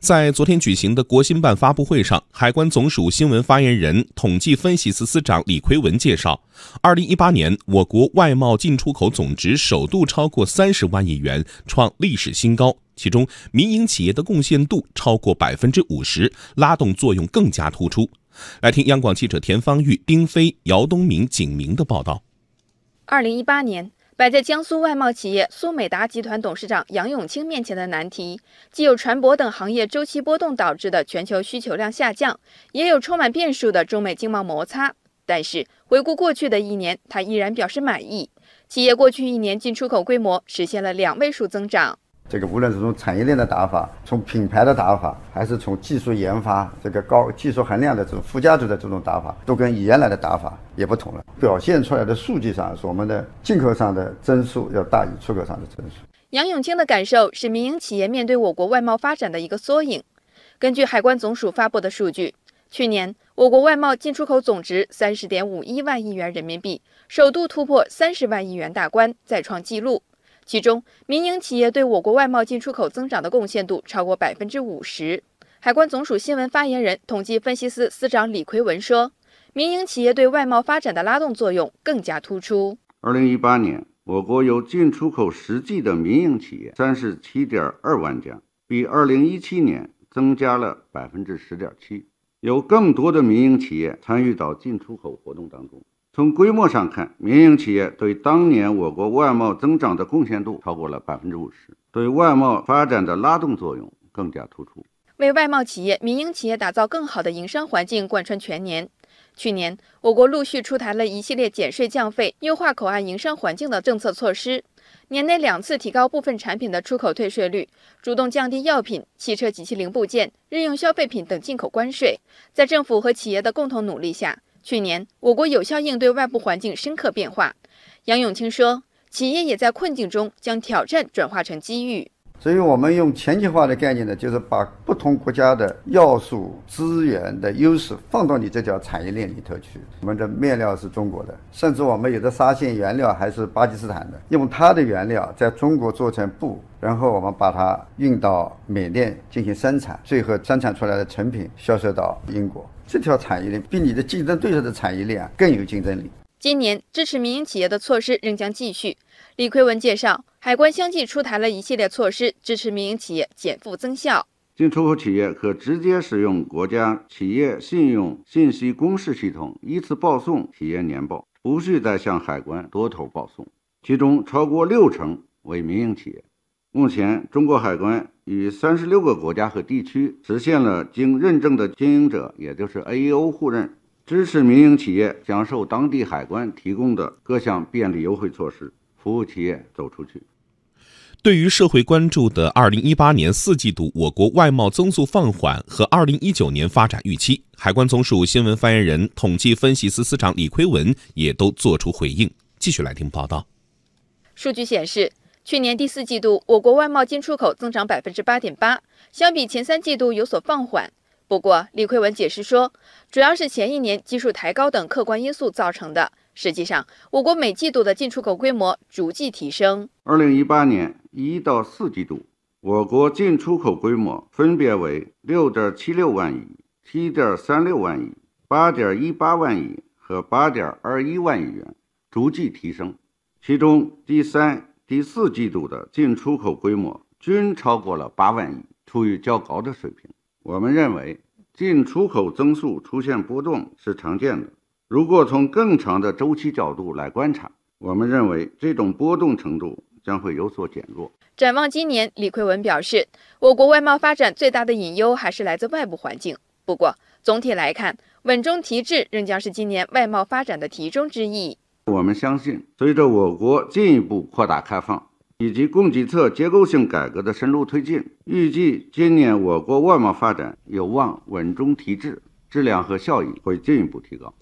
在昨天举行的国新办发布会上，海关总署新闻发言人、统计分析司司长李奎文介绍，二零一八年我国外贸进出口总值首度超过三十万亿元，创历史新高。其中，民营企业的贡献度超过百分之五十，拉动作用更加突出。来听央广记者田方玉、丁飞、姚东明、景明的报道。二零一八年。摆在江苏外贸企业苏美达集团董事长杨永清面前的难题，既有船舶等行业周期波动导致的全球需求量下降，也有充满变数的中美经贸摩擦。但是，回顾过去的一年，他依然表示满意。企业过去一年进出口规模实现了两位数增长。这个无论是从产业链的打法，从品牌的打法，还是从技术研发这个高技术含量的这种附加值的这种打法，都跟原来的打法也不同了。表现出来的数据上是我们的进口上的增速要大于出口上的增速。杨永清的感受是，民营企业面对我国外贸发展的一个缩影。根据海关总署发布的数据，去年我国外贸进出口总值三十点五一万亿元人民币，首度突破三十万亿元大关，再创纪录。其中，民营企业对我国外贸进出口增长的贡献度超过百分之五十。海关总署新闻发言人、统计分析司司长李奎文说：“民营企业对外贸发展的拉动作用更加突出。二零一八年，我国有进出口实际的民营企业三十七点二万家，比二零一七年增加了百分之十点七，有更多的民营企业参与到进出口活动当中。”从规模上看，民营企业对当年我国外贸增长的贡献度超过了百分之五十，对外贸发展的拉动作用更加突出。为外贸企业、民营企业打造更好的营商环境贯穿全年。去年，我国陆续出台了一系列减税降费、优化口岸营商环境的政策措施，年内两次提高部分产品的出口退税率，主动降低药品、汽车及其零部件、日用消费品等进口关税。在政府和企业的共同努力下。去年，我国有效应对外部环境深刻变化。杨永清说：“企业也在困境中将挑战转化成机遇。所以，我们用全球化的概念呢，就是把不同国家的要素、资源的优势放到你这条产业链里头去。我们的面料是中国的，甚至我们有的纱线原料还是巴基斯坦的，用它的原料在中国做成布，然后我们把它运到缅甸进行生产，最后生产出来的成品销售到英国。”这条产业链比你的竞争对手的产业链啊更有竞争力。今年支持民营企业的措施仍将继续。李奎文介绍，海关相继出台了一系列措施，支持民营企业减负增效。进出口企业可直接使用国家企业信用信息公示系统，依次报送企业年报，不需再向海关多头报送。其中超过六成为民营企业。目前，中国海关与三十六个国家和地区实现了经认证的经营者，也就是 AEO 互认，支持民营企业享受当地海关提供的各项便利优惠措施，服务企业走出去。对于社会关注的二零一八年四季度我国外贸增速放缓和二零一九年发展预期，海关总署新闻发言人、统计分析司司长李奎文也都作出回应。继续来听报道。数据显示。去年第四季度，我国外贸进出口增长百分之八点八，相比前三季度有所放缓。不过，李奎文解释说，主要是前一年基数抬高等客观因素造成的。实际上，我国每季度的进出口规模逐季提升。二零一八年一到四季度，我国进出口规模分别为六点七六万亿、七点三六万亿、八点一八万亿和八点二一万亿元，逐季提升。其中，第三。第四季度的进出口规模均超过了八万亿，处于较高的水平。我们认为，进出口增速出现波动是常见的。如果从更长的周期角度来观察，我们认为这种波动程度将会有所减弱。展望今年，李奎文表示，我国外贸发展最大的隐忧还是来自外部环境。不过，总体来看，稳中提质仍将是今年外贸发展的题中之意。我们相信，随着我国进一步扩大开放以及供给侧结构性改革的深入推进，预计今年我国外贸发展有望稳中提质，质量和效益会进一步提高。